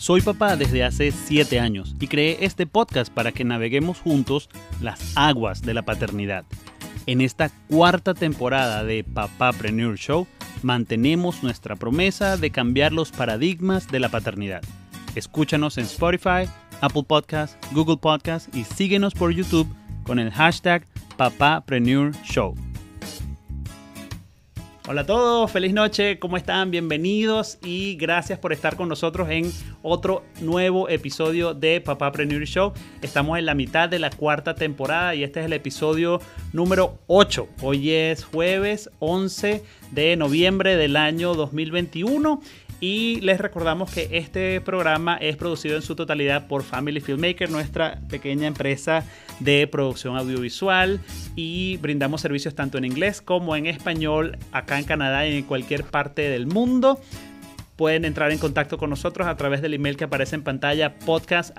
Soy papá desde hace 7 años y creé este podcast para que naveguemos juntos las aguas de la paternidad. En esta cuarta temporada de Papá Preneur Show, mantenemos nuestra promesa de cambiar los paradigmas de la paternidad. Escúchanos en Spotify, Apple Podcast, Google Podcast y síguenos por YouTube con el hashtag Papapreneur Show. Hola a todos, feliz noche, ¿cómo están? Bienvenidos y gracias por estar con nosotros en otro nuevo episodio de Papá Preneur Show. Estamos en la mitad de la cuarta temporada y este es el episodio número 8. Hoy es jueves 11 de noviembre del año 2021 y les recordamos que este programa es producido en su totalidad por Family Filmmaker, nuestra pequeña empresa de producción audiovisual y brindamos servicios tanto en inglés como en español acá en Canadá y en cualquier parte del mundo. Pueden entrar en contacto con nosotros a través del email que aparece en pantalla podcast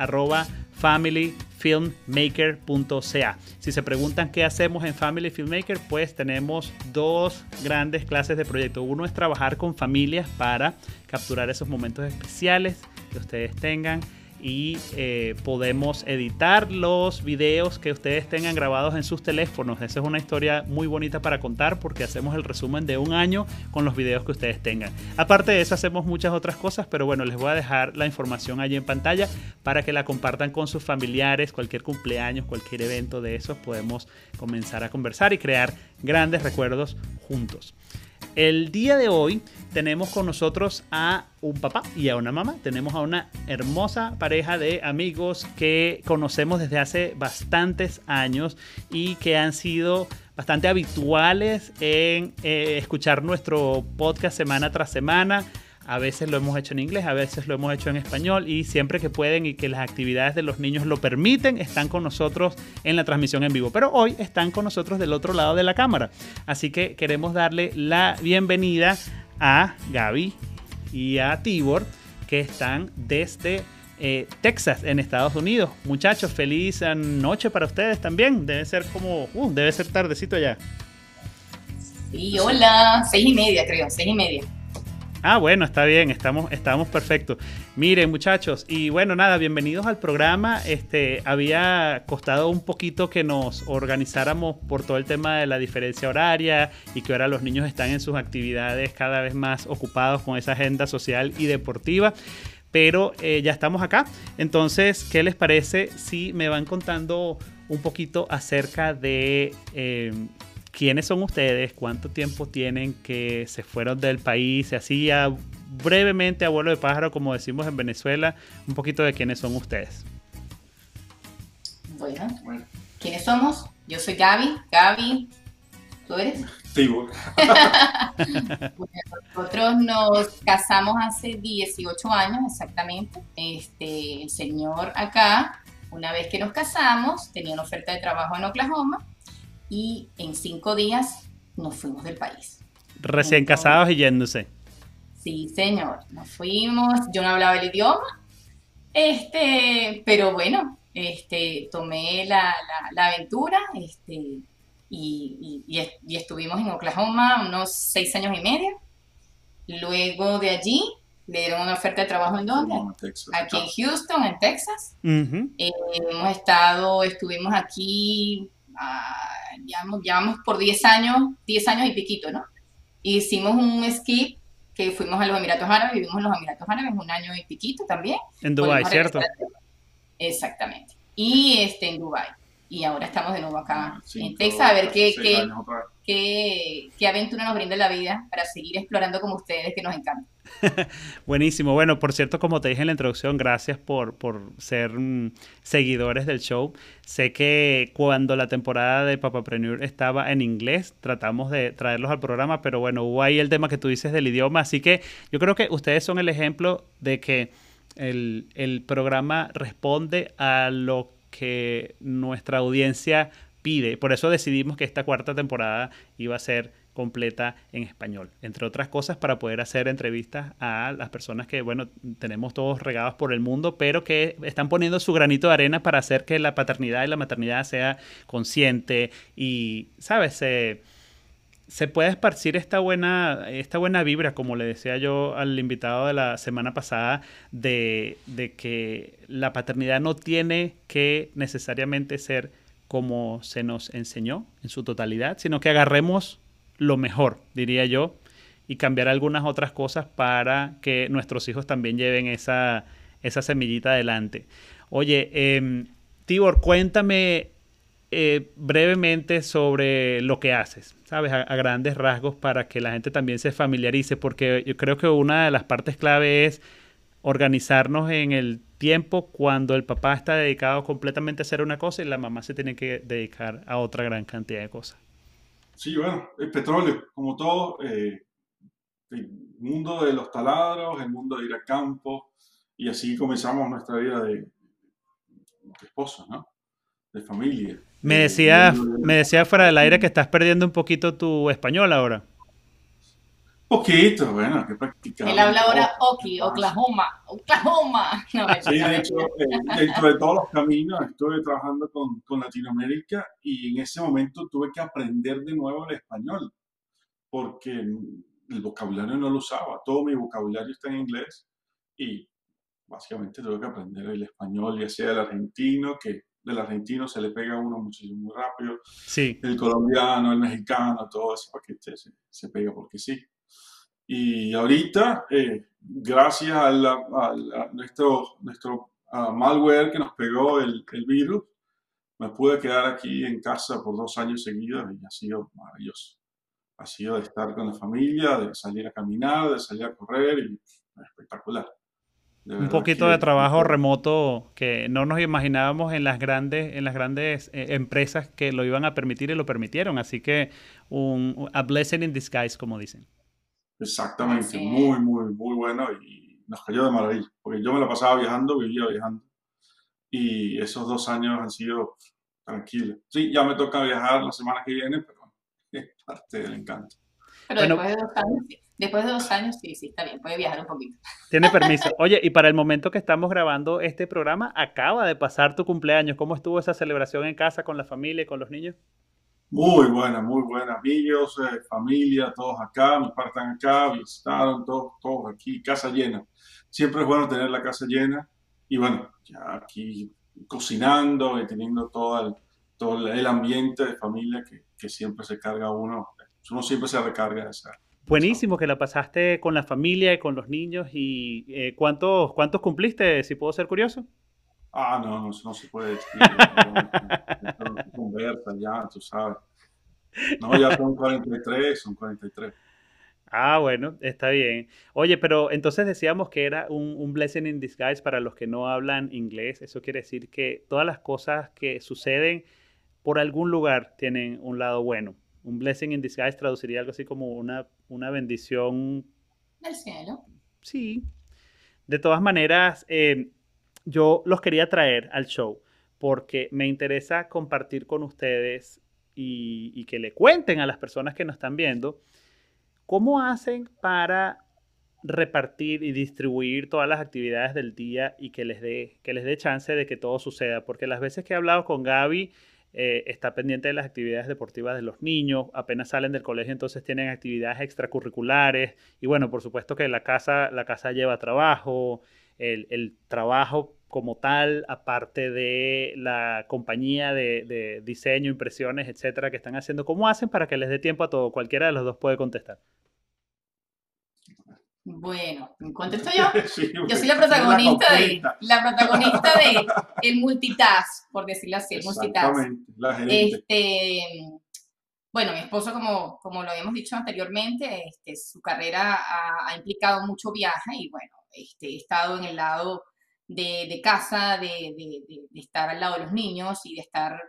familyfilmmaker.ca. Si se preguntan qué hacemos en Family Filmmaker, pues tenemos dos grandes clases de proyecto. Uno es trabajar con familias para capturar esos momentos especiales que ustedes tengan y eh, podemos editar los videos que ustedes tengan grabados en sus teléfonos. Esa es una historia muy bonita para contar porque hacemos el resumen de un año con los videos que ustedes tengan. Aparte de eso hacemos muchas otras cosas, pero bueno, les voy a dejar la información allí en pantalla para que la compartan con sus familiares, cualquier cumpleaños, cualquier evento de esos, podemos comenzar a conversar y crear grandes recuerdos juntos. El día de hoy tenemos con nosotros a un papá y a una mamá. Tenemos a una hermosa pareja de amigos que conocemos desde hace bastantes años y que han sido bastante habituales en eh, escuchar nuestro podcast semana tras semana. A veces lo hemos hecho en inglés, a veces lo hemos hecho en español y siempre que pueden y que las actividades de los niños lo permiten, están con nosotros en la transmisión en vivo. Pero hoy están con nosotros del otro lado de la cámara. Así que queremos darle la bienvenida a Gaby y a Tibor que están desde eh, Texas, en Estados Unidos. Muchachos, feliz noche para ustedes también. Debe ser como, uh, debe ser tardecito ya. Sí, hola, seis y media creo, seis y media. Ah, bueno, está bien, estamos, estamos perfectos. Miren, muchachos, y bueno, nada, bienvenidos al programa. Este, había costado un poquito que nos organizáramos por todo el tema de la diferencia horaria y que ahora los niños están en sus actividades cada vez más ocupados con esa agenda social y deportiva. Pero eh, ya estamos acá. Entonces, ¿qué les parece si me van contando un poquito acerca de eh, quiénes son ustedes, cuánto tiempo tienen que se fueron del país, se hacía brevemente abuelo de pájaro, como decimos en Venezuela, un poquito de quiénes son ustedes. Bueno, ¿quiénes somos? Yo soy Gaby, Gaby, ¿tú eres? Sí, nosotros nos casamos hace 18 años exactamente. Este, el señor acá, una vez que nos casamos, tenía una oferta de trabajo en Oklahoma y en cinco días nos fuimos del país. Recién casados y yéndose. Sí, señor, nos fuimos, yo no hablaba el idioma, este, pero bueno, este, tomé la, aventura este, y, y, estuvimos en Oklahoma unos seis años y medio. Luego de allí le dieron una oferta de trabajo en dónde? aquí en Houston, en Texas. Eh, hemos estado, estuvimos aquí ya vamos por 10 años, 10 años y piquito, ¿no? Hicimos un skip que fuimos a los Emiratos Árabes, vivimos en los Emiratos Árabes un año y piquito también. En Dubái, ¿cierto? Exactamente. Y este, en Dubái. Y ahora estamos de nuevo acá ah, en Texas a ver qué, qué, qué, qué aventura nos brinda la vida para seguir explorando como ustedes, que nos encanta. Buenísimo. Bueno, por cierto, como te dije en la introducción, gracias por, por ser mm, seguidores del show. Sé que cuando la temporada de Papapreneur estaba en inglés, tratamos de traerlos al programa, pero bueno, hubo ahí el tema que tú dices del idioma. Así que yo creo que ustedes son el ejemplo de que el, el programa responde a lo que nuestra audiencia pide. Por eso decidimos que esta cuarta temporada iba a ser completa en español, entre otras cosas para poder hacer entrevistas a las personas que, bueno, tenemos todos regados por el mundo, pero que están poniendo su granito de arena para hacer que la paternidad y la maternidad sea consciente y, ¿sabes? Se, se puede esparcir esta buena, esta buena vibra, como le decía yo al invitado de la semana pasada, de, de que la paternidad no tiene que necesariamente ser como se nos enseñó en su totalidad, sino que agarremos lo mejor, diría yo, y cambiar algunas otras cosas para que nuestros hijos también lleven esa, semillita adelante. Oye, eh, Tibor, cuéntame eh, brevemente sobre lo que haces, ¿sabes? A, grandes rasgos para que la gente también se familiarice, porque yo creo que una de las partes clave es organizarnos en el tiempo cuando el papá está dedicado completamente a hacer una cosa y la mamá se tiene que dedicar a otra gran cantidad de cosas. Sí, bueno, el petróleo, como todo, eh, el mundo de los taladros, el mundo de ir a campo, y así comenzamos nuestra vida de, de esposos, ¿no? De familia. Me decía, me decía fuera del aire que estás perdiendo un poquito tu español ahora. Poquito, bueno, que practicar. Él habla ahora Oki, Oklahoma, Oklahoma. sí, de hecho, eh, dentro de todos los caminos estuve trabajando con, con, Latinoamérica y en ese momento tuve que aprender de nuevo el español, porque el vocabulario no lo usaba, todo mi vocabulario está en inglés y básicamente tuve que aprender el español, ya sea el argentino, que del argentino se le pega a uno muchísimo muy rápido. Sí. El colombiano, el mexicano, todo ese paquete se, se pega porque sí. Y ahorita, eh, gracias a, nuestro, nuestro malware que nos pegó el, el, virus, me pude quedar aquí en casa por dos años seguidos y ha sido maravilloso. Ha sido de estar con la familia, de salir a caminar, de salir a correr y espectacular un poquito de trabajo remoto que no nos imaginábamos en las grandes, en las grandes eh, empresas que lo iban a permitir y lo permitieron. Así que un, a blessing in disguise, como dicen. Exactamente, muy, muy, muy bueno y nos cayó de maravilla, porque yo me la pasaba viajando, vivía viajando y esos dos años han sido tranquilos. Sí, ya me toca viajar la semana que viene, pero es parte del encanto. Pero después de dos años, después de dos años, sí, sí, está bien, puede viajar un poquito. Tiene permiso. Oye, y para el momento que estamos grabando este programa, acaba de pasar tu cumpleaños. ¿Cómo estuvo esa celebración en casa con la familia y con los niños? Muy buena, muy buena. Amigos, eh, familia, todos acá, padres están acá, visitaron, todos, todos aquí, casa llena. Siempre es bueno tener la casa llena y bueno, ya aquí cocinando y teniendo todo el, todo el ambiente de familia que, que siempre se carga uno uno siempre se recarga de esa. Buenísimo que la pasaste con la familia y con los niños. ¿Y eh, ¿cuántos, cuántos cumpliste, si puedo ser curioso? Ah, no, no, no se puede decir. conversa ya, tú sabes. No, ya son 43, son 43. Ah, bueno, está bien. Oye, pero entonces decíamos que era un, un, blessing in disguise para los que no hablan inglés. Eso quiere decir que todas las cosas que suceden por algún lugar tienen un lado bueno un blessing in disguise traduciría algo así como una, una bendición del cielo. Sí. De todas maneras, eh, yo los quería traer al show porque me interesa compartir con ustedes y, que le cuenten a las personas que nos están viendo cómo hacen para repartir y distribuir todas las actividades del día y que les dé que les dé chance de que todo suceda. Porque las veces que he hablado con Gaby eh, está pendiente de las actividades deportivas de los niños, apenas salen del colegio entonces tienen actividades extracurriculares y bueno, por supuesto que la casa, la casa lleva trabajo, el trabajo como tal, aparte de la compañía de, de, diseño, impresiones, etcétera, que están haciendo, ¿cómo hacen para que les dé tiempo a todo? Cualquiera de los dos puede contestar. Bueno, contesto yo. yo soy la protagonista de la protagonista de el multitask, por decirlo así, el multitask. Este, bueno, mi esposo, como, como lo habíamos dicho anteriormente, este, su carrera ha, implicado mucho viaje y bueno, este, he estado en el lado de, casa, de, estar al lado de los niños y de estar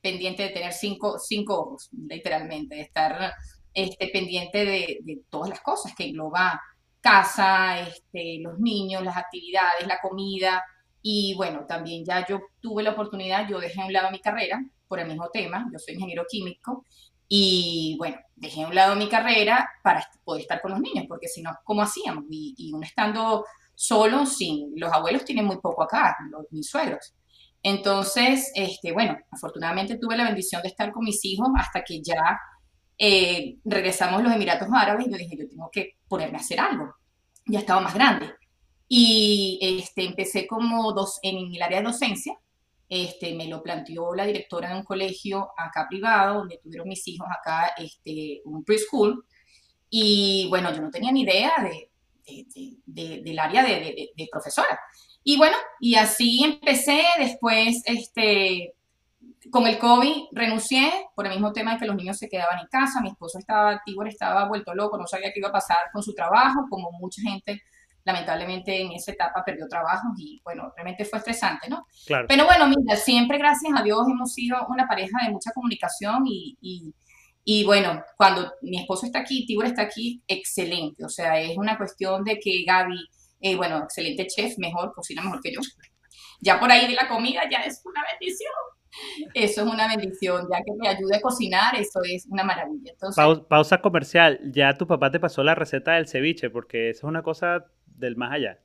pendiente de tener cinco, cinco ojos, literalmente, de estar este, pendiente de, de todas las cosas que engloba casa, este, los niños, las actividades, la comida. Y bueno, también ya yo tuve la oportunidad, yo dejé a un lado mi carrera por el mismo tema, yo soy ingeniero químico, y bueno, dejé a un lado mi carrera para poder estar con los niños, porque si no, ¿cómo hacíamos? Y, y uno estando solo, sin, los abuelos tienen muy poco acá, los, mis suegros. Entonces, este, bueno, afortunadamente tuve la bendición de estar con mis hijos hasta que ya eh, regresamos a los Emiratos Árabes y yo dije, yo tengo que ponerme a hacer algo. Ya estaba más grande. Y este, empecé como dos, en el área de docencia. Este, me lo planteó la directora de un colegio acá privado, donde tuvieron mis hijos acá, este, un preschool. Y bueno, yo no tenía ni idea de, de, del área de, profesora. Y bueno, y así empecé, después, este, con el COVID renuncié por el mismo tema de que los niños se quedaban en casa, mi esposo estaba, Tibor estaba vuelto loco, no sabía qué iba a pasar con su trabajo, como mucha gente lamentablemente en esa etapa perdió trabajo y bueno, realmente fue estresante, ¿no? Claro. Pero bueno, mira, siempre gracias a Dios hemos sido una pareja de mucha comunicación y, y, y bueno, cuando mi esposo está aquí, Tibor está aquí, excelente, o sea, es una cuestión de que Gaby, eh, bueno, excelente chef, mejor, cocina mejor que yo. Ya por ahí de la comida ya es una bendición. Eso es una bendición, ya que me ayude a cocinar, eso es una maravilla. pausa, comercial, ya tu papá te pasó la receta del ceviche, porque eso es una cosa del más allá.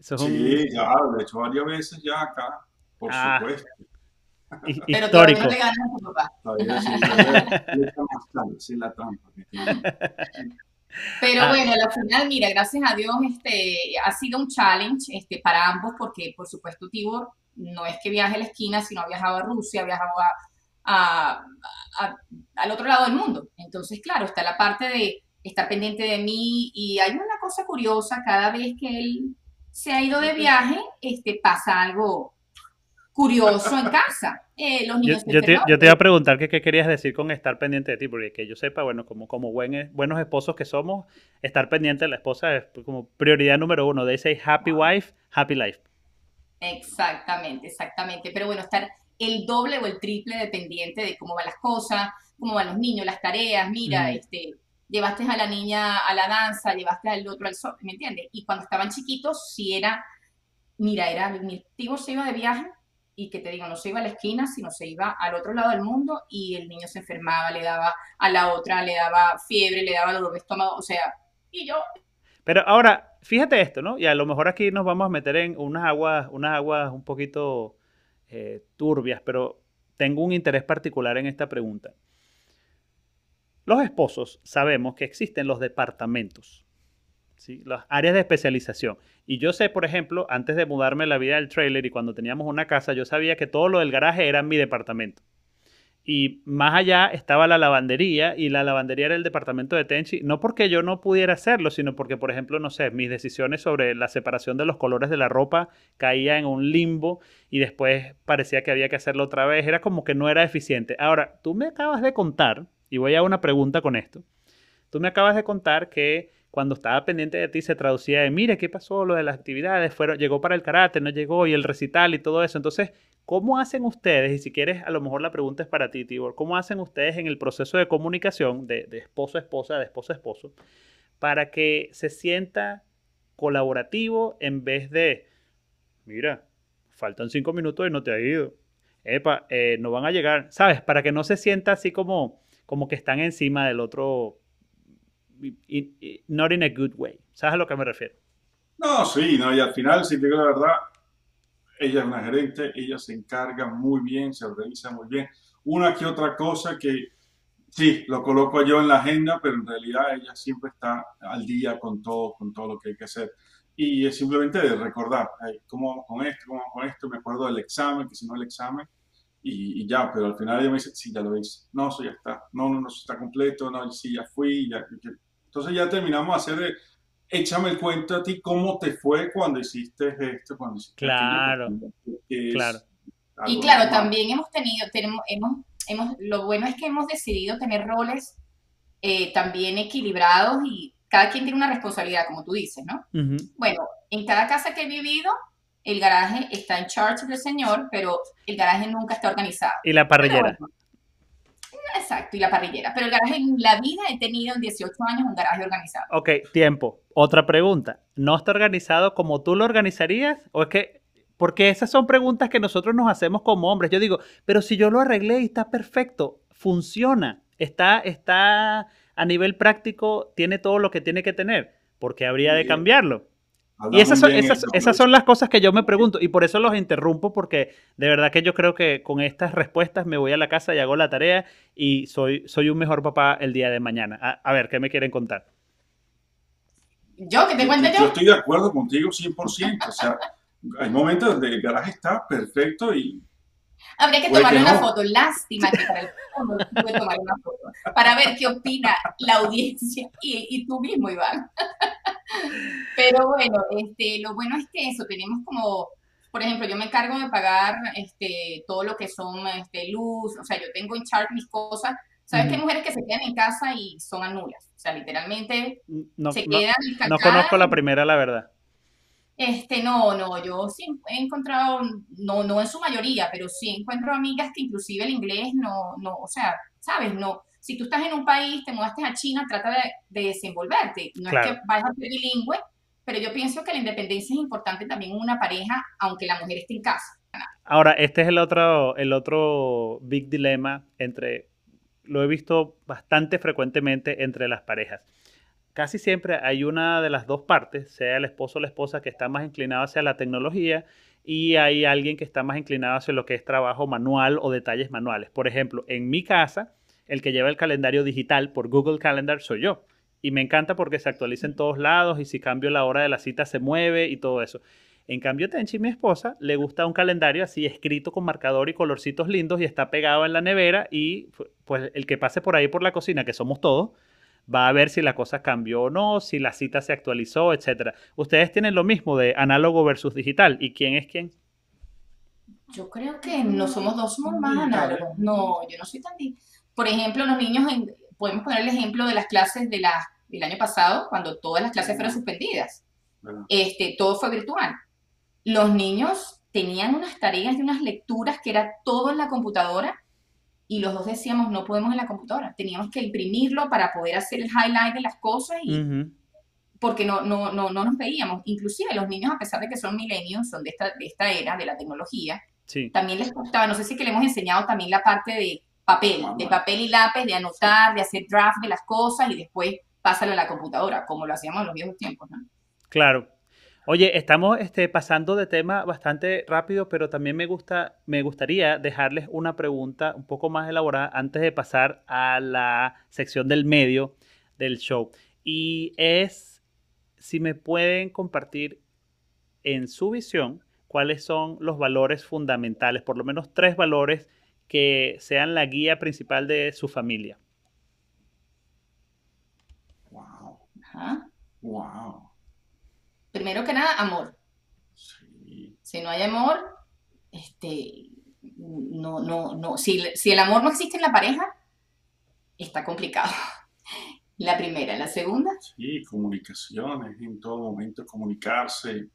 sí, ya, lo he hecho varias veces ya acá, por ah. supuesto. Pero histórico. le ganas a tu papá. Pero bueno, al final, mira, gracias a Dios, este, ha sido un challenge este, para ambos, porque por supuesto Tibor no es que viaje a la esquina, sino ha viajado a Rusia, ha viajado a, al otro lado del mundo. Entonces, claro, está la parte de estar pendiente de mí y hay una cosa curiosa, cada vez que él se ha ido de viaje, este, pasa algo curioso en casa. Eh, los niños yo, te, yo, te, iba a preguntar qué querías decir con estar pendiente de ti, porque que yo sepa, bueno, como, como buen, buenos esposos que somos, estar pendiente de la esposa es como prioridad número uno. They say happy wife, happy life. Exactamente, exactamente. Pero bueno, estar el doble o el triple dependiente de cómo van las cosas, cómo van los niños, las tareas, mira, este, llevaste a la niña a la danza, llevaste al otro al sol, ¿me entiendes? Y cuando estaban chiquitos, si era, mira, era, mi tío se iba de viaje y que te digo, no se iba a la esquina, sino se iba al otro lado del mundo y el niño se enfermaba, le daba a la otra, le daba fiebre, le daba dolor de estómago, o sea, y yo pero ahora, fíjate esto, ¿no? Y a lo mejor aquí nos vamos a meter en unas aguas, unas aguas un poquito eh, turbias, pero tengo un interés particular en esta pregunta. Los esposos sabemos que existen los departamentos, las áreas de especialización. Y yo sé, por ejemplo, antes de mudarme la vida del trailer y cuando teníamos una casa, yo sabía que todo lo del garaje era mi departamento. Y más allá estaba la lavandería y la lavandería era el departamento de Tenchi, no porque yo no pudiera hacerlo, sino porque, por ejemplo, no sé, mis decisiones sobre la separación de los colores de la ropa caía en un limbo y después parecía que había que hacerlo otra vez, era como que no era eficiente. Ahora, tú me acabas de contar, y voy a una pregunta con esto, tú me acabas de contar que cuando estaba pendiente de ti se traducía de, mire, ¿qué pasó? Lo de las actividades, fueron, llegó para el karate, no llegó, y el recital y todo eso. Entonces, ¿cómo hacen ustedes? Y si quieres, a lo mejor la pregunta es para ti, Tibor, ¿cómo hacen ustedes en el proceso de comunicación de, esposo a esposa, de esposo a esposo, para que se sienta colaborativo en vez de, mira, faltan cinco minutos y no te ha ido. Epa, eh, no van a llegar, ¿sabes? Para que no se sienta así como, como que están encima del otro not in a good way. ¿Sabes a lo que me refiero? No, sí, no, y al final, si te digo la verdad, ella es una gerente, ella se encarga muy bien, se organiza muy bien. Una que otra cosa que sí, lo coloco yo en la agenda, pero en realidad ella siempre está al día con todo, con todo lo que hay que hacer. Y es simplemente de recordar, ¿cómo vamos con esto? ¿Cómo vamos con esto? Me acuerdo del examen, que si no el examen, y, ya, pero al final ella me dice, sí, ya lo hice. No, eso ya está. No, no, no, está completo. No, sí, ya fui. Ya, entonces ya terminamos de hacer, échame el cuento a ti, cómo te fue cuando hiciste esto, cuando hiciste Claro, claro. Y claro, también hemos tenido, tenemos, hemos, hemos, lo bueno es que hemos decidido tener roles eh, también equilibrados y cada quien tiene una responsabilidad, como tú dices, ¿no? Bueno, en cada casa que he vivido, el garaje está en charge del señor, pero el garaje nunca está organizado. Y la parrillera. Exacto, y la parrillera. Pero el garaje en la vida he tenido en 18 años un garaje organizado. Ok, tiempo. Otra pregunta. ¿No está organizado como tú lo organizarías? ¿O es que.? Porque esas son preguntas que nosotros nos hacemos como hombres. Yo digo, pero si yo lo arreglé y está perfecto, funciona, está, está a nivel práctico, tiene todo lo que tiene que tener, ¿por qué habría de cambiarlo? Y esas son, esas, esas son las cosas que yo me pregunto y por eso los interrumpo porque de verdad que yo creo que con estas respuestas me voy a la casa y hago la tarea y soy, soy un mejor papá el día de mañana. A, ver, ¿qué me quieren contar? Yo, que te cuente yo. Yo estoy de acuerdo contigo 100%. O sea, hay momentos donde el garaje está perfecto y Habría que tomarle una foto. Lástima que para el fondo tuve tomar una foto. Para ver qué opina la audiencia y, y tú mismo, Iván. Pero bueno, este, lo bueno es que eso, tenemos como, por ejemplo, yo me encargo de pagar este, todo lo que son este, luz, o sea, yo tengo en chart mis cosas. ¿Sabes que hay mujeres que se quedan en casa y son anulas? O sea, literalmente no, se quedan. No, no conozco la primera, la verdad. Este, no, no, yo sí he encontrado, no, no en su mayoría, pero sí encuentro amigas que inclusive el inglés no, no, o sea, sabes, no, si tú estás en un país, te mudaste a China, trata de, desenvolverte, no es que vayas a ser bilingüe, pero yo pienso que la independencia es importante también en una pareja, aunque la mujer esté en casa. Ahora, este es el otro, el otro big dilema entre, lo he visto bastante frecuentemente entre las parejas casi siempre hay una de las dos partes, sea el esposo o la esposa, que está más inclinado hacia la tecnología y hay alguien que está más inclinado hacia lo que es trabajo manual o detalles manuales. Por ejemplo, en mi casa, el que lleva el calendario digital por Google Calendar soy yo. Y me encanta porque se actualiza en todos lados y si cambio la hora de la cita se mueve y todo eso. En cambio, Tenchi, mi esposa, le gusta un calendario así escrito con marcador y colorcitos lindos y está pegado en la nevera y pues el que pase por ahí por la cocina, que somos todos, va a ver si la cosa cambió o no, si la cita se actualizó, etcétera. Ustedes tienen lo mismo de análogo versus digital. ¿Y quién es quién? Yo creo que no somos dos, somos más análogos. No, yo no soy tan... Por ejemplo, los niños, podemos poner el ejemplo de las clases de la, del año pasado, cuando todas las clases fueron suspendidas. Este, todo fue virtual. Los niños tenían unas tareas y unas lecturas que era todo en la computadora y los dos decíamos, no podemos en la computadora, teníamos que imprimirlo para poder hacer el highlight de las cosas y... Porque no, no, no, no nos veíamos. Inclusive los niños, a pesar de que son milenios, son de esta, de esta era, de la tecnología, también les gustaba, no sé si que le hemos enseñado también la parte de papel, de papel y lápiz, de anotar, de hacer draft de las cosas y después pásalo a la computadora, como lo hacíamos en los viejos tiempos, ¿no? Claro, Oye, estamos este, pasando de tema bastante rápido, pero también me, gusta, me gustaría dejarles una pregunta un poco más elaborada antes de pasar a la sección del medio del show. Y es si me pueden compartir en su visión cuáles son los valores fundamentales, por lo menos tres valores que sean la guía principal de su familia. Wow. Wow primero que nada, amor. Si no hay amor, este, no, no, no. Si, si el amor no existe en la pareja, está complicado. La primera, la segunda. Sí, comunicaciones, en todo momento comunicarse,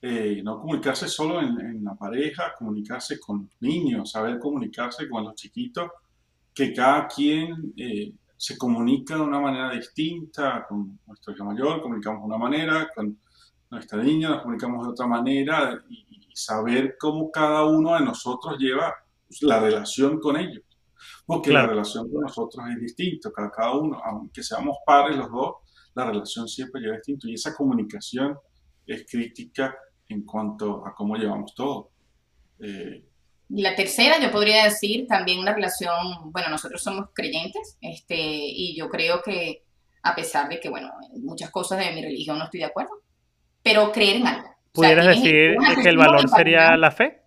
eh, no comunicarse solo en, la pareja, comunicarse con los niños, saber comunicarse con los chiquitos, que cada quien eh, se comunica de una manera distinta, con nuestro hija mayor comunicamos de una manera, con nuestra niña, nos comunicamos de otra manera y, saber cómo cada uno de nosotros lleva la relación con ellos. Porque la relación con nosotros es distinta, cada, cada uno, aunque seamos padres los dos, la relación siempre lleva distinto y esa comunicación es crítica en cuanto a cómo llevamos todo. Eh, y la tercera, yo podría decir también una relación, bueno, nosotros somos creyentes, este, y yo creo que a pesar de que, bueno, muchas cosas de mi religión no estoy de acuerdo, pero creer en algo. ¿Pudieras decir que el valor sería la fe?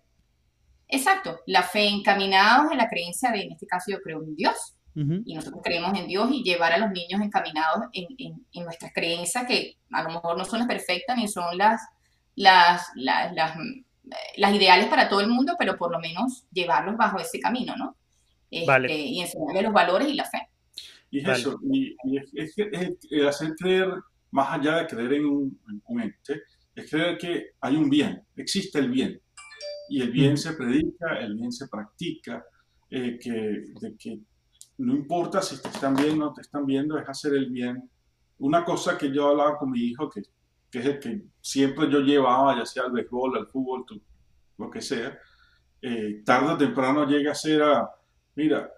Exacto, la fe encaminados en la creencia de, en este caso yo creo en Dios, y nosotros creemos en Dios y llevar a los niños encaminados en, en, nuestras creencias que a lo mejor no son las perfectas ni son las, las, las, las, ideales para todo el mundo, pero por lo menos llevarlos bajo ese camino, ¿no? Este, y enseñarles los valores y la fe. Y es eso, y, es, es, hacer creer más allá de creer en un, ente, es creer que hay un bien, existe el bien. Y el bien se predica, el bien se practica, eh, que, de que no importa si te están viendo o no te están viendo, es hacer el bien. Una cosa que yo hablaba con mi hijo, que, que es el que siempre yo llevaba, ya sea al béisbol, al fútbol, lo que sea, eh, tarde o temprano llega a ser a, mira,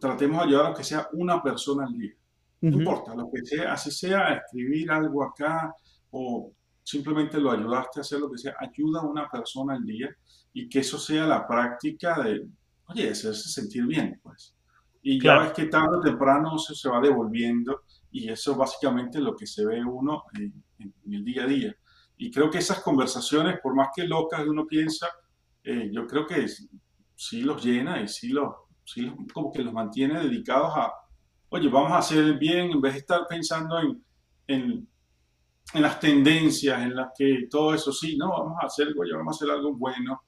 tratemos de ayudar a que sea una persona al día. No importa, lo que sea, así sea, escribir algo acá o simplemente lo ayudaste a hacer lo que sea, ayuda a una persona al día y que eso sea la práctica de, oye, hacerse sentir bien, pues. Y ya ves que tarde o temprano eso se va devolviendo y eso básicamente es lo que se ve uno en, el día a día. Y creo que esas conversaciones, por más que locas uno piensa, eh, yo creo que sí los llena y sí los, sí como que los mantiene dedicados a, oye, vamos a hacer el bien en vez de estar pensando en, en, en las tendencias, en las que todo eso sí, no, vamos a hacer, oye, vamos a hacer algo bueno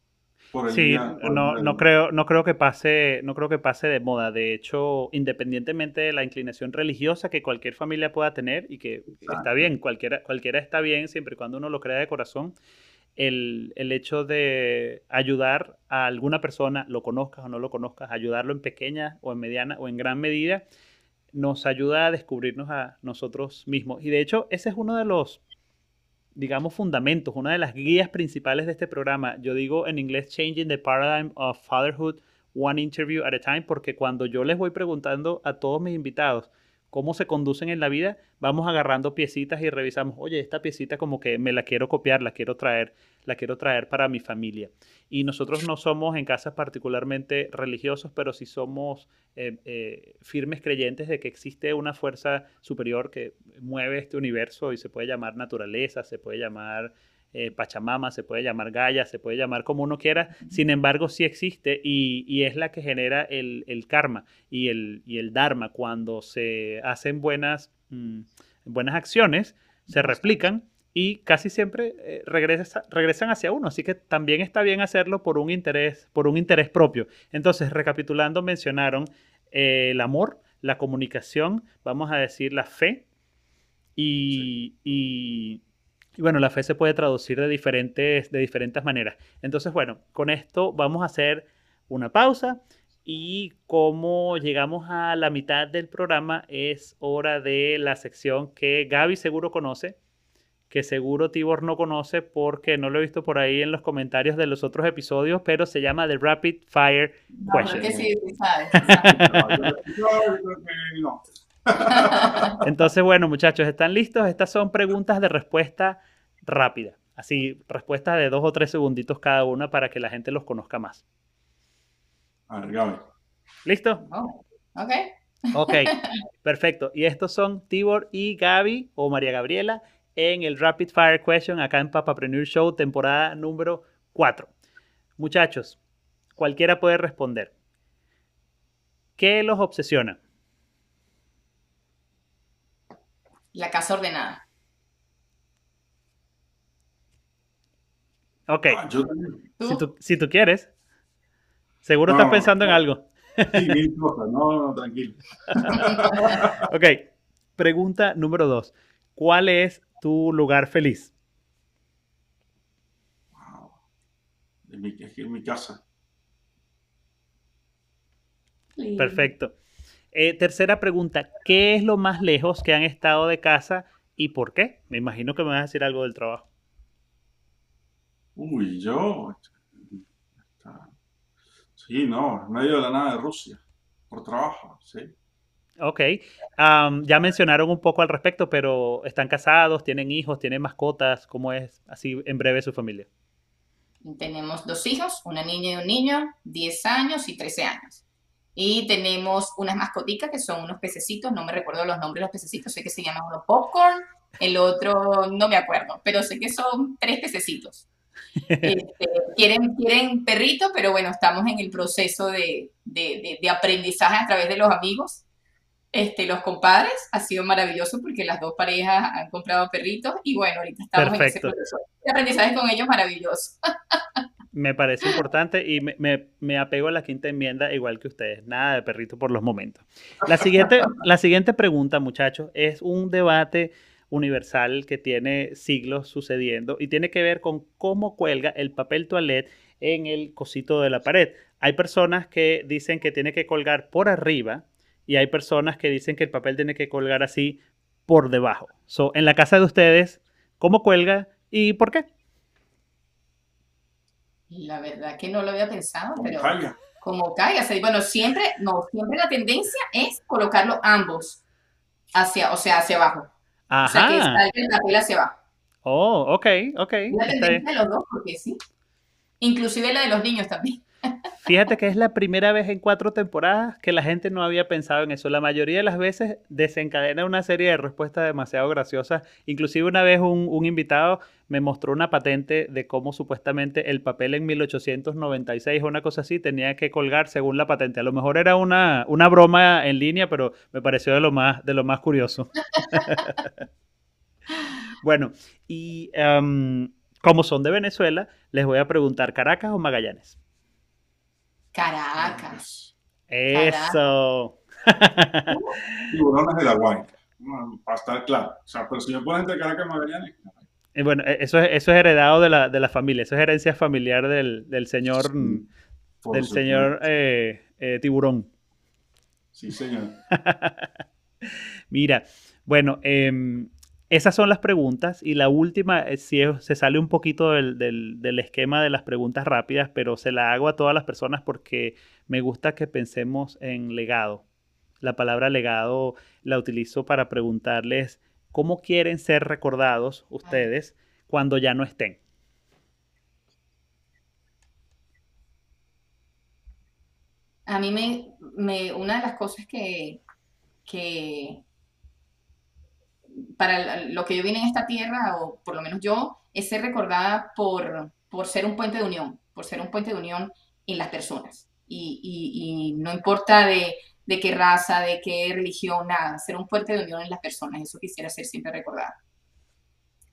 sí, no, no, creo, no, creo que pase, no creo que pase de moda. De hecho, independientemente de la inclinación religiosa que cualquier familia pueda tener y que está bien, cualquiera, cualquiera está bien siempre y cuando uno lo crea de corazón, el, el, hecho de ayudar a alguna persona, lo conozcas o no lo conozcas, ayudarlo en pequeña o en mediana o en gran medida, nos ayuda a descubrirnos a nosotros mismos. Y de hecho, ese es uno de los digamos, fundamentos, una de las guías principales de este programa. Yo digo en inglés Changing the Paradigm of Fatherhood, One Interview at a Time, porque cuando yo les voy preguntando a todos mis invitados cómo se conducen en la vida, vamos agarrando piecitas y revisamos, oye, esta piecita como que me la quiero copiar, la quiero traer, la quiero traer para mi familia. Y nosotros no somos en casas particularmente religiosos, pero sí somos eh, eh, firmes creyentes de que existe una fuerza superior que mueve este universo y se puede llamar naturaleza, se puede llamar eh, Pachamama, se puede llamar Gaia, se puede llamar como uno quiera, sin embargo sí existe y, es la que genera el, karma y el, y el dharma. Cuando se hacen buenas, mm, buenas acciones, se replican y casi siempre eh, regresan hacia uno, así que también está bien hacerlo por un interés, por un interés propio. Entonces, recapitulando, mencionaron eh, el amor, la comunicación, vamos a decir la fe y, y bueno, la fe se puede traducir de diferentes, de diferentes maneras. Entonces, bueno, con esto vamos a hacer una pausa y como llegamos a la mitad del programa, es hora de la sección que Gaby seguro conoce, que seguro Tibor no conoce porque no lo he visto por ahí en los comentarios de los otros episodios, pero se llama The Rapid Fire Question. sí, Entonces, bueno, muchachos, ¿están listos? Estas son preguntas de respuesta rápida. Así, respuestas de dos o tres segunditos cada una para que la gente los conozca más. A ver, ¿Listo? Oh, ok. Ok, perfecto. Y estos son Tibor y Gaby o María Gabriela en el Rapid Fire Question acá en Papapreneur Show, temporada número 4. Muchachos, cualquiera puede responder. ¿Qué los obsesiona? La casa ordenada. Ok. Ah, si, tú, quieres. Seguro estás pensando en algo. Sí, mil cosas. No, no, tranquilo. ok. Pregunta número dos. ¿Cuál es tu lugar feliz? Wow. En mi, en mi casa. Perfecto. Eh, tercera pregunta. ¿Qué es lo más lejos que han estado de casa y por qué? Me imagino que me vas a decir algo del trabajo. Uy, yo. Sí, no, en medio de la nada de Rusia, por trabajo, sí. Ok, ya mencionaron un poco al respecto, pero ¿están casados, tienen hijos, tienen mascotas? ¿Cómo es así en breve su familia? Tenemos dos hijos, una niña y un niño, 10 años y 13 años. Y tenemos unas mascoticas que son unos pececitos, no me recuerdo los nombres de los pececitos, sé que se llaman uno popcorn, el otro no me acuerdo, pero sé que son tres pececitos. Este, quieren, quieren perrito, pero bueno, estamos en el proceso de, aprendizaje a través de los amigos. Este, los compadres, ha sido maravilloso porque las dos parejas han comprado perritos y bueno, ahorita estamos en ese proceso de aprendizaje con ellos maravilloso. me parece importante y me, me, apego a la quinta enmienda igual que ustedes. Nada de perrito por los momentos. La siguiente, la siguiente pregunta, muchachos, es un debate universal que tiene siglos sucediendo y tiene que ver con cómo cuelga el papel toilet en el cosito de la pared. Hay personas que dicen que tiene que colgar por arriba y hay personas que dicen que el papel tiene que colgar así por debajo. So, en la casa de ustedes, ¿cómo cuelga y por qué? La verdad que no lo había pensado, pero como caiga. Bueno, siempre, no, siempre la tendencia es colocarlo ambos hacia, o sea, hacia abajo. Ajá. O sea, que el papel hacia abajo. Oh, ok, ok. La tendencia de los dos, porque sí. Inclusive la de los niños también. Fíjate que es la primera vez en cuatro temporadas que la gente no había pensado en eso. La mayoría de las veces desencadena una serie de respuestas demasiado graciosas. Inclusive una vez un, invitado me mostró una patente de cómo supuestamente el papel en 1896 o una cosa así tenía que colgar según la patente. A lo mejor era una, una broma en línea, pero me pareció de lo más, de lo más curioso. bueno, y em, como son de Venezuela, les voy a preguntar, ¿Caracas o Magallanes? Caracas. Eso. Tiburones de la Guaira. Para estar claro. O sea, pero si me ponen entre Caracas y Magallanes. Eh, bueno, e, eso es, eso es heredado de la, de la familia, eso es herencia familiar del, del señor, del señor eh, eh, tiburón. Sí, señor. Mira, bueno, eh, esas son las preguntas y la última, eh, si se sale un poquito del, esquema de las preguntas rápidas, pero se la hago a todas las personas porque me gusta que pensemos en legado. La palabra legado la utilizo para preguntarles cómo quieren ser recordados ustedes cuando ya no estén. A mí me, una de las cosas que, que para lo que yo vine en esta tierra, o por lo menos yo, es ser recordada por, por ser un puente de unión, por ser un puente de unión en las personas. Y, no importa de, qué raza, de qué religión, nada, ser un puente de unión en las personas, eso quisiera ser siempre recordada.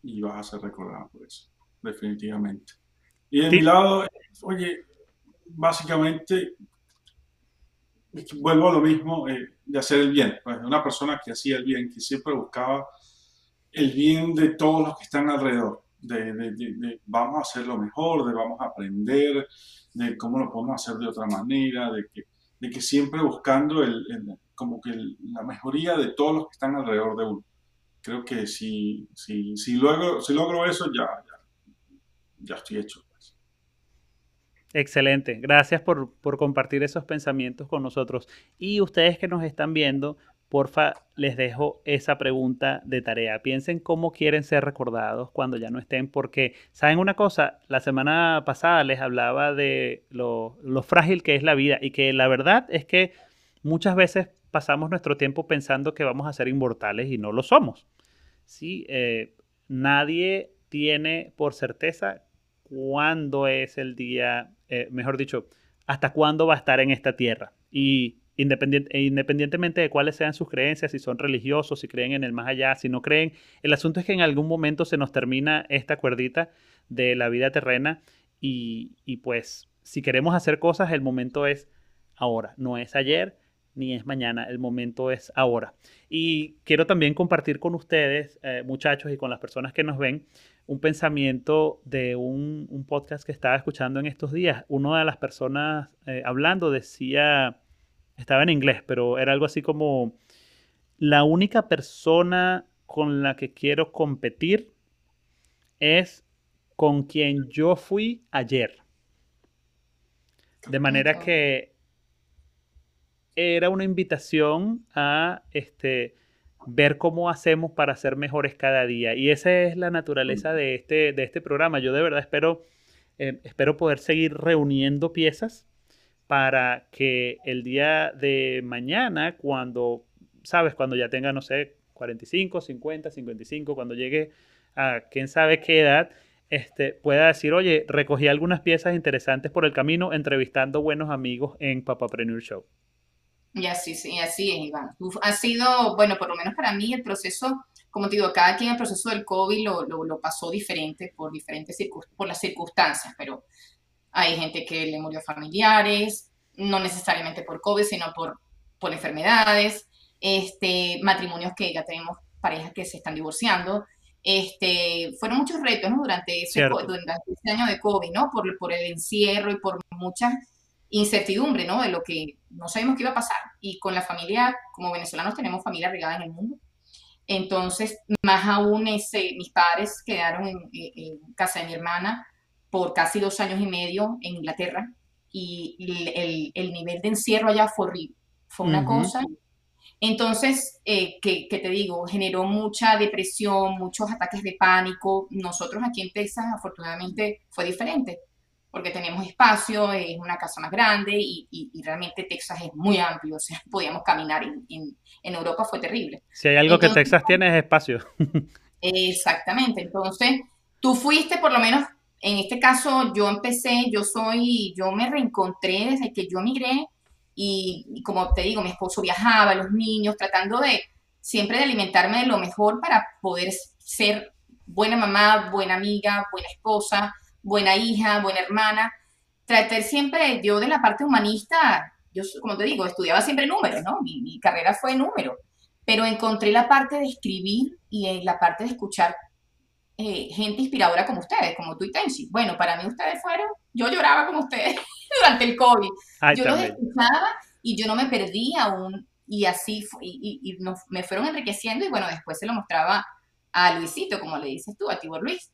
Y vas a ser recordada por eso, definitivamente. Y de mi lado, oye, básicamente, vuelvo a lo mismo eh, de hacer el bien. Pues, una persona que hacía el bien, que siempre buscaba el bien de todos los que están alrededor. De, vamos a hacerlo mejor, de vamos a aprender, de cómo lo podemos hacer de otra manera, de que, de que siempre buscando el, como que la mejoría de todos los que están alrededor de uno. Creo que si, si, si, logro, si logro eso, ya, ya, ya estoy hecho. Pues. Excelente, gracias por, por compartir esos pensamientos con nosotros. Y ustedes que nos están viendo, porfa, les dejo esa pregunta de tarea. Piensen cómo quieren ser recordados cuando ya no estén, porque, ¿saben una cosa? La semana pasada les hablaba de lo, frágil que es la vida y que la verdad es que muchas veces pasamos nuestro tiempo pensando que vamos a ser inmortales y no lo somos. ¿sí? Eh, nadie tiene por certeza cuándo es el día, eh, mejor dicho, hasta cuándo va a estar en esta tierra. Y e independientemente de cuáles sean sus creencias, si son religiosos, si creen en el más allá, si no creen, el asunto es que en algún momento se nos termina esta cuerdita de la vida terrena y, pues si queremos hacer cosas, el momento es ahora, no es ayer ni es mañana, el momento es ahora. Y quiero también compartir con ustedes, eh, muchachos, y con las personas que nos ven, un pensamiento de un, un, podcast que estaba escuchando en estos días. Una de las personas eh, hablando decía estaba en inglés, pero era algo así como la única persona con la que quiero competir es con quien yo fui ayer. De manera que era una invitación a este, ver cómo hacemos para ser mejores cada día. Y esa es la naturaleza de este, de este programa. Yo de verdad espero, eh, espero poder seguir reuniendo piezas para que el día de mañana, cuando, sabes, cuando ya tenga, no sé, 45, 50, 55, cuando llegue a quién sabe qué edad, este, pueda decir, oye, recogí algunas piezas interesantes por el camino entrevistando buenos amigos en Papapreneur Show. Y así, sí, así es, Iván. Ha sido, bueno, por lo menos para mí el proceso, como te digo, cada quien el proceso del COVID lo, lo, lo pasó diferente por diferentes por las circunstancias, pero hay gente que le murió familiares, no necesariamente por COVID, sino por, por enfermedades, este, matrimonios que ya tenemos parejas que se están divorciando. Este, fueron muchos retos durante, ese, año de COVID, ¿no? Por, por el encierro y por mucha incertidumbre, ¿no? De lo que no sabemos qué iba a pasar. Y con la familia, como venezolanos tenemos familia regada en el mundo. Entonces, más aún, ese, mis padres quedaron en, en casa de mi hermana por casi dos años y medio en Inglaterra y el, el, nivel de encierro allá fue horrible. Fue una cosa Entonces, eh, que, te digo, generó mucha depresión, muchos ataques de pánico. Nosotros aquí en Texas, afortunadamente, fue diferente, porque tenemos espacio, es una casa más grande y, realmente Texas es muy amplio, o sea, podíamos caminar. En, Europa fue terrible. Si hay algo que Texas tiene es espacio. Exactamente, entonces tú fuiste por lo menos, en este caso yo empecé, yo soy, yo me reencontré desde que yo migré y, como te digo, mi esposo viajaba, los niños, tratando de siempre de alimentarme de lo mejor para poder ser buena mamá, buena amiga, buena esposa, buena hija, buena hermana. Tratar siempre, yo de la parte humanista, yo como te digo, estudiaba siempre números, ¿no? Mi, carrera fue número, pero encontré la parte de escribir y la parte de escuchar eh, gente inspiradora como ustedes, como tú y Tenchi. Bueno, para mí ustedes fueron, yo lloraba como ustedes durante el COVID. yo los escuchaba y yo no me perdía aún. Y así, y, y, me fueron enriqueciendo y bueno, después se lo mostraba a Luisito, como le dices tú, a Tibor Luis.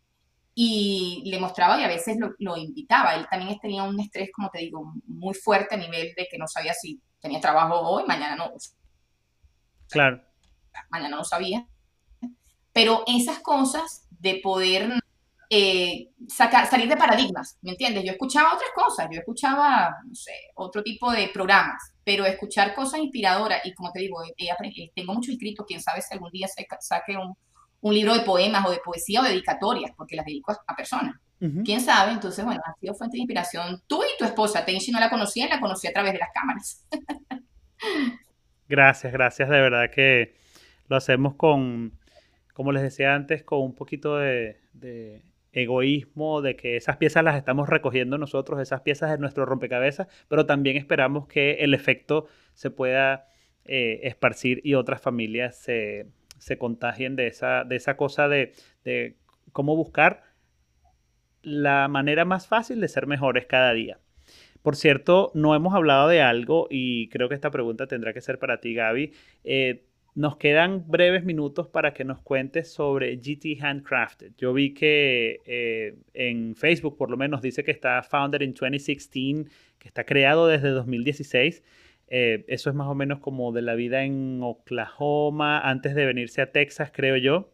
Y le mostraba y a veces lo, lo, invitaba. Él también tenía un estrés, como te digo, muy fuerte a nivel de que no sabía si tenía trabajo hoy, mañana no. Claro. Mañana no sabía. Pero esas cosas de poder eh, sacar, salir de paradigmas, ¿me entiendes? Yo escuchaba otras cosas, yo escuchaba, no sé, otro tipo de programas, pero escuchar cosas inspiradoras, y como te digo, eh, tengo mucho escrito, quién sabe si algún día se, saque un, un, libro de poemas o de poesía o dedicatorias, porque las dedico a, personas. ¿Quién sabe? Entonces, bueno, ha sido fuente de inspiración. Tú y tu esposa, Tenchi no la conocía, la conocí a través de las cámaras. gracias, gracias, de verdad que lo hacemos con, como les decía antes, con un poquito de egoísmo de que esas piezas las estamos recogiendo nosotros, esas piezas de nuestro rompecabezas, pero también esperamos que el efecto se pueda eh, esparcir y otras familias se, contagien de esa, de esa cosa de, de cómo buscar la manera más fácil de ser mejores cada día. Por cierto, no hemos hablado de algo y creo que esta pregunta tendrá que ser para ti, Gaby. Eh, nos quedan breves minutos para que nos cuentes sobre GT Handcrafted. Yo vi que eh, en Facebook por lo menos dice que está founded in 2016, que está creado desde 2016. Eh, eso es más o menos como de la vida en Oklahoma antes de venirse a Texas, creo yo.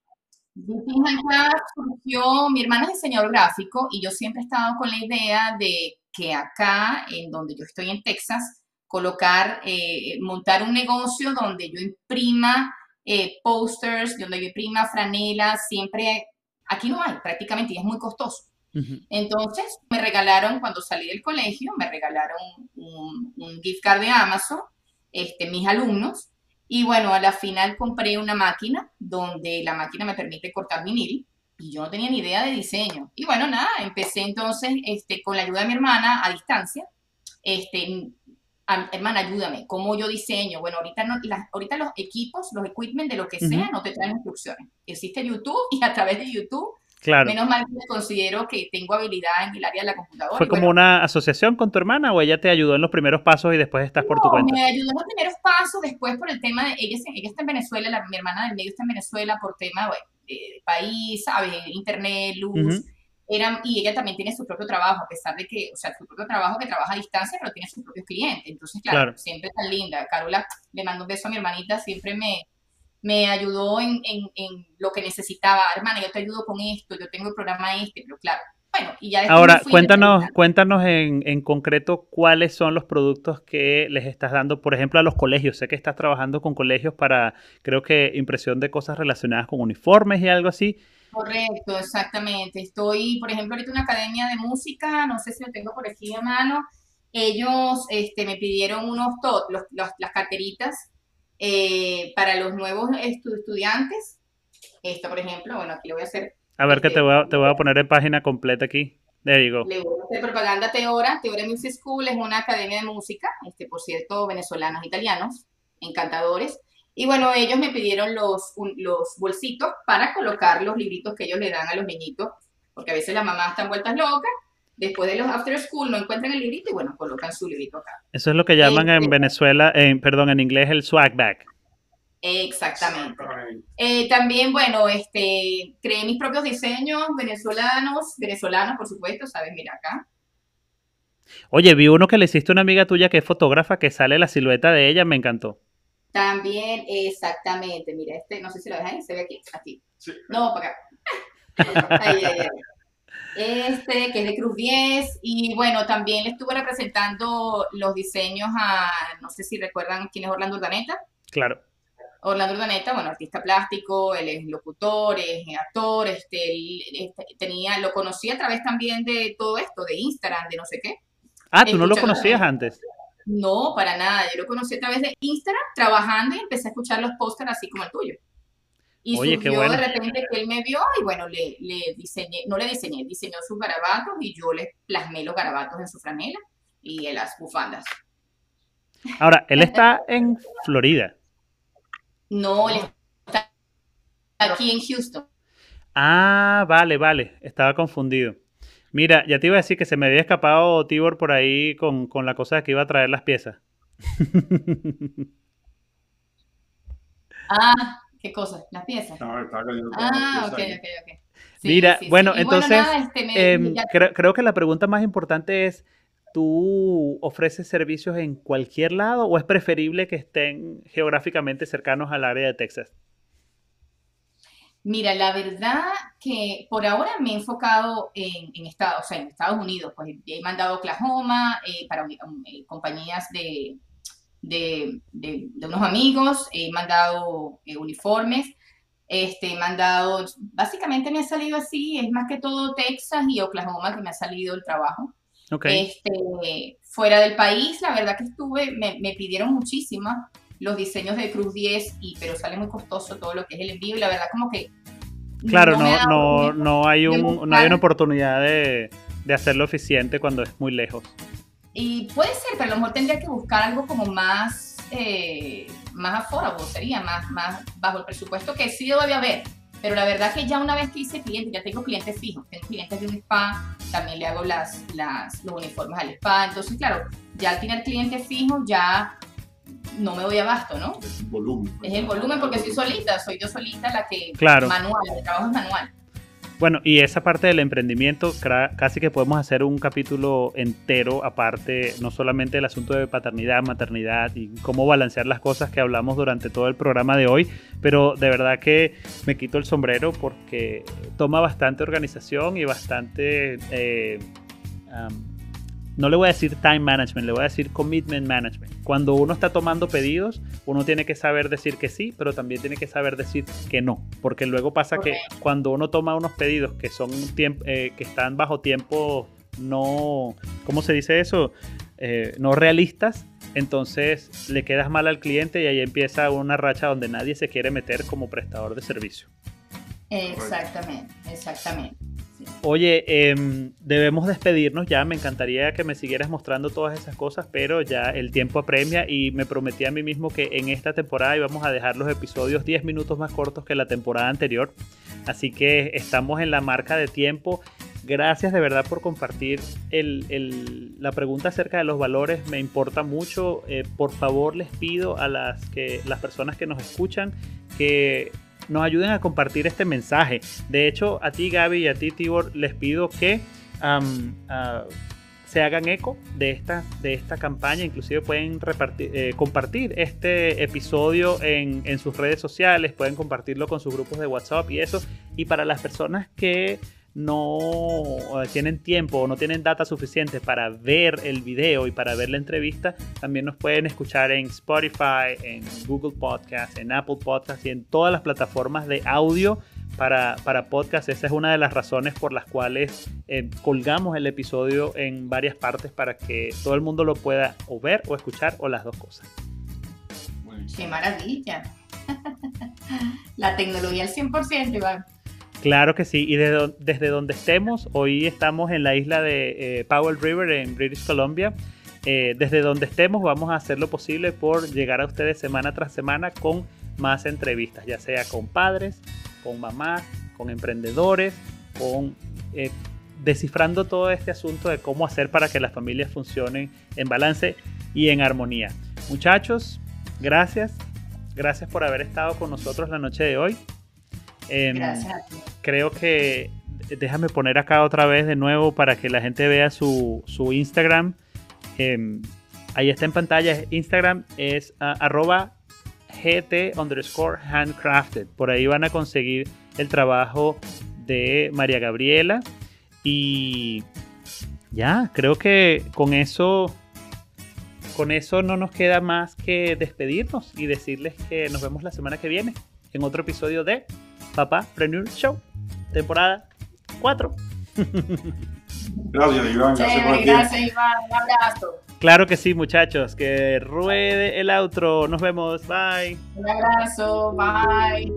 GT Handcraft surgió, mi hermana es diseñador gráfico y yo siempre he estado con la idea de que acá, en donde yo estoy en Texas, colocar, eh, montar un negocio donde yo imprima eh, posters, donde yo imprima franelas, siempre, aquí no hay prácticamente y es muy costoso. Entonces me regalaron, cuando salí del colegio, me regalaron un, gift card de Amazon, este, mis alumnos, y bueno, a la final compré una máquina donde la máquina me permite cortar vinil y yo no tenía ni idea de diseño. Y bueno, nada, empecé entonces este, con la ayuda de mi hermana a distancia. Este, hermana, ayúdame, ¿cómo yo diseño? Bueno, ahorita, no, ahorita los equipos, los equipment de lo que sea, no te traen instrucciones. Existe YouTube y a través de YouTube, claro. menos mal que considero que tengo habilidad en el área de la computadora. ¿Fue como una asociación con tu hermana o ella te ayudó en los primeros pasos y después estás por tu cuenta? me ayudó en los primeros pasos, después por el tema de, ella, ella está en Venezuela, mi hermana del medio está en Venezuela por tema, bueno, de país, ¿sabes? Internet, luz y ella también tiene su propio trabajo, a pesar de que, o sea, su propio trabajo que trabaja a distancia, pero tiene sus propios clientes. Entonces, claro, siempre tan linda. Carola, le mando un beso a mi hermanita, siempre me, me ayudó en, en, lo que necesitaba. Hermana, yo te ayudo con esto, yo tengo el programa este, pero claro. Bueno, y ya Ahora, cuéntanos, cuéntanos en, en concreto cuáles son los productos que les estás dando, por ejemplo, a los colegios. Sé que estás trabajando con colegios para, creo que, impresión de cosas relacionadas con uniformes y algo así. Correcto, exactamente. Estoy, por ejemplo, ahorita en una academia de música, no sé si lo tengo por aquí a mano. Ellos este, me pidieron unos tot, los, las carteritas eh, para los nuevos estudiantes. Esto, por ejemplo, bueno, aquí lo voy a hacer. A ver, que este, te voy a, te voy a poner en página completa aquí. There you go. Le voy a hacer propaganda Teora. Teora Music School es una academia de música, este, por cierto, venezolanos, italianos, encantadores. Y bueno, ellos me pidieron los, los bolsitos para colocar los libritos que ellos le dan a los niñitos, porque a veces las mamás están vueltas locas, después de los after school no encuentran el librito y bueno, colocan su librito acá. Eso es lo que llaman en este, Venezuela, en, perdón, en inglés el swag bag. Exactamente. Eh, también, bueno, este, creé mis propios diseños venezolanos, venezolanos, por supuesto, sabes, mira acá. Oye, vi uno que le hiciste a una amiga tuya que es fotógrafa, que sale la silueta de ella, me encantó. También, exactamente. Mira, este, no sé si lo ves ahí, se ve aquí, aquí. No, para acá. ahí, ahí, ahí. Este, que es de Cruz 10. Y bueno, también le estuve representando los diseños a, no sé si recuerdan quién es Orlando Urdaneta. Claro. Orlando Urdaneta, bueno, artista plástico, él es locutor, es actor, este, este, tenía, lo conocí a través también de todo esto, de Instagram, de no sé qué. Ah, ¿tú no lo conocías antes? No, para nada. Yo lo conocí a través de Instagram, trabajando y empecé a escuchar los pósters así como el tuyo. Y surgió de repente que él me vio y bueno, le, le, diseñé, no le diseñé, diseñó sus garabatos y yo le plasmé los garabatos en su franela y en las bufandas. Ahora, él está en Florida. No, él está aquí en Houston. Ah, vale, vale, estaba confundido. Mira, ya te iba a decir que se me había escapado Tibor por ahí con, con la cosa de que iba a traer las piezas. ah, ¿qué cosa? ¿Las piezas? No, está Ah, ok, ok, ok. Mira, bueno, entonces este, em, creo, que la pregunta más importante es, ¿tú ofreces servicios en cualquier lado o es preferible que estén geográficamente cercanos al área de Texas? Mira, la verdad que por ahora me he enfocado en, Estados, en Estados Unidos. Pues he mandado a Oklahoma eh, para eh, compañías de, de, unos amigos, he mandado eh, uniformes, este, he mandado, básicamente me ha salido así, es más que todo Texas y Oklahoma que me ha salido el trabajo. Este, fuera del país, la verdad que estuve, me, me pidieron muchísimas los diseños de Cruz 10, y, pero sale muy costoso todo lo que es el envío y la verdad como que... Claro, no, no, no, hay, un, no hay una oportunidad de, de hacerlo eficiente cuando es muy lejos. Y puede ser, pero a lo mejor tendría que buscar algo como más, eh, más affordable, sería más, más bajo el presupuesto que sí debe haber. Pero la verdad que ya una vez que hice clientes, ya tengo clientes fijos, tengo clientes de un spa, también le hago las, las, los uniformes al spa. Entonces, claro, ya al tener clientes fijos, ya no me doy abasto, ¿no? Es el volumen. Es el volumen porque soy solita, soy yo solita la que claro. manual, el trabajo es manual. Bueno, y esa parte del emprendimiento, casi que podemos hacer un capítulo entero aparte, no solamente del asunto de paternidad, maternidad y cómo balancear las cosas que hablamos durante todo el programa de hoy, pero de verdad que me quito el sombrero porque toma bastante organización y bastante... Eh, no le voy a decir time management, le voy a decir commitment management. Cuando uno está tomando pedidos, uno tiene que saber decir que sí, pero también tiene que saber decir que no, porque luego pasa que cuando uno toma unos pedidos que son eh, que están bajo tiempo no, ¿cómo se dice eso? Eh, no realistas, entonces le quedas mal al cliente y ahí empieza una racha donde nadie se quiere meter como prestador de servicio. Exactamente, exactamente. Oye, em, debemos despedirnos ya. Me encantaría que me siguieras mostrando todas esas cosas, pero ya el tiempo apremia y me prometí a mí mismo que en esta temporada íbamos a dejar los episodios 10 minutos más cortos que la temporada anterior. Así que estamos en la marca de tiempo. Gracias de verdad por compartir la pregunta acerca de los valores. Me importa mucho. Eh, por favor, les pido a las, que, las personas que nos escuchan que nos ayuden a compartir este mensaje. De hecho, a ti Gaby y a ti Tibor les pido que ah, se hagan eco de esta, de esta campaña, inclusive pueden eh, compartir este episodio en, en sus redes sociales, pueden compartirlo con sus grupos de WhatsApp y eso. Y para las personas que no tienen tiempo o no tienen data suficiente para ver el video y para ver la entrevista, también nos pueden escuchar en Spotify, en Google Podcast, en Apple Podcast y en todas las plataformas de audio para, para podcast. Esa es una de las razones por las cuales eh, colgamos el episodio en varias partes para que todo el mundo lo pueda o ver o escuchar o las dos cosas. ¡Qué maravilla! La tecnología al 100%, Iván. Claro que sí, y desde, donde estemos, hoy estamos en la isla de eh, Powell River en British Columbia. Eh, desde donde estemos vamos a hacer lo posible por llegar a ustedes semana tras semana con más entrevistas, ya sea con padres, con mamás, con emprendedores, con eh, descifrando todo este asunto de cómo hacer para que las familias funcionen en balance y en armonía. Muchachos, gracias. Gracias por haber estado con nosotros la noche de hoy. Em, Gracias. Creo que déjame poner acá otra vez de nuevo para que la gente vea su, Instagram. Em, ahí está en pantalla. Instagram es arroba GT underscore handcrafted. Por ahí van a conseguir el trabajo de María Gabriela. Y ya, creo que con eso, con eso no nos queda más que despedirnos y decirles que nos vemos la semana que viene en otro episodio de Papá Preneur Show, temporada 4. Gracias, Iván. Sí, gracias, Iván. Un abrazo. Claro que sí, muchachos. Que ruede el outro. Nos vemos. Bye. Un abrazo. Bye.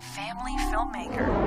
Family filmmaker.